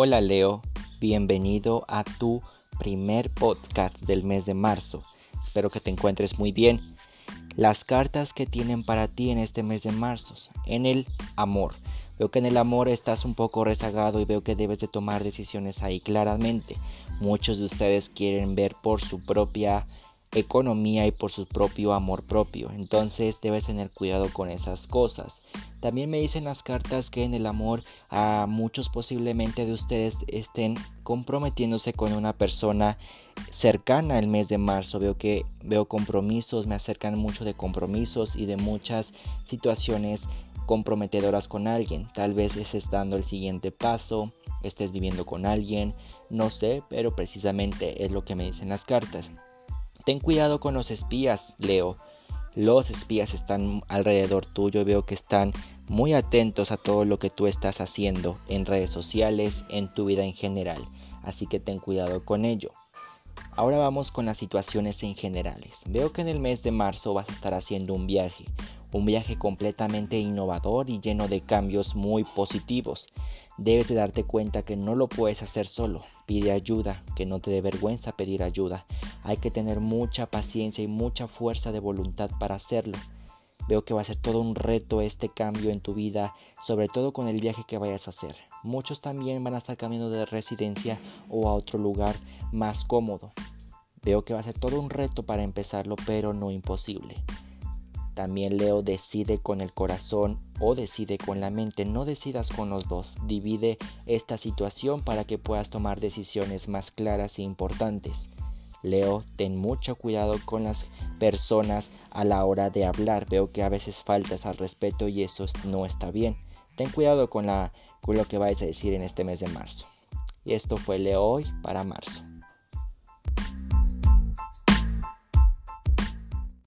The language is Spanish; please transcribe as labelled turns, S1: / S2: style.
S1: Hola Leo, bienvenido a tu primer podcast del mes de marzo. Espero que te encuentres muy bien. Las cartas que tienen para ti en este mes de marzo, en el amor. Veo que en el amor estás un poco rezagado y veo que debes de tomar decisiones ahí claramente. Muchos de ustedes quieren ver por su propia economía y por su propio amor propio. Entonces debes tener cuidado con esas cosas. También me dicen las cartas que en el amor a muchos posiblemente de ustedes estén comprometiéndose con una persona cercana el mes de marzo. Veo que veo compromisos, me acercan mucho de compromisos y de muchas situaciones comprometedoras con alguien. Tal vez estés dando el siguiente paso, estés viviendo con alguien, no sé, pero precisamente es lo que me dicen las cartas. Ten cuidado con los espías, Leo. Los espías están alrededor tuyo veo que están muy atentos a todo lo que tú estás haciendo en redes sociales, en tu vida en general. Así que ten cuidado con ello. Ahora vamos con las situaciones en generales. Veo que en el mes de marzo vas a estar haciendo un viaje, un viaje completamente innovador y lleno de cambios muy positivos. Debes de darte cuenta que no lo puedes hacer solo. Pide ayuda, que no te dé vergüenza pedir ayuda. Hay que tener mucha paciencia y mucha fuerza de voluntad para hacerlo. Veo que va a ser todo un reto este cambio en tu vida, sobre todo con el viaje que vayas a hacer. Muchos también van a estar cambiando de residencia o a otro lugar más cómodo. Veo que va a ser todo un reto para empezarlo, pero no imposible. También Leo decide con el corazón o decide con la mente. No decidas con los dos. Divide esta situación para que puedas tomar decisiones más claras e importantes. Leo, ten mucho cuidado con las personas a la hora de hablar. Veo que a veces faltas al respeto y eso no está bien. Ten cuidado con, lo que vais a decir en este mes de marzo. Y esto fue Leo hoy para marzo.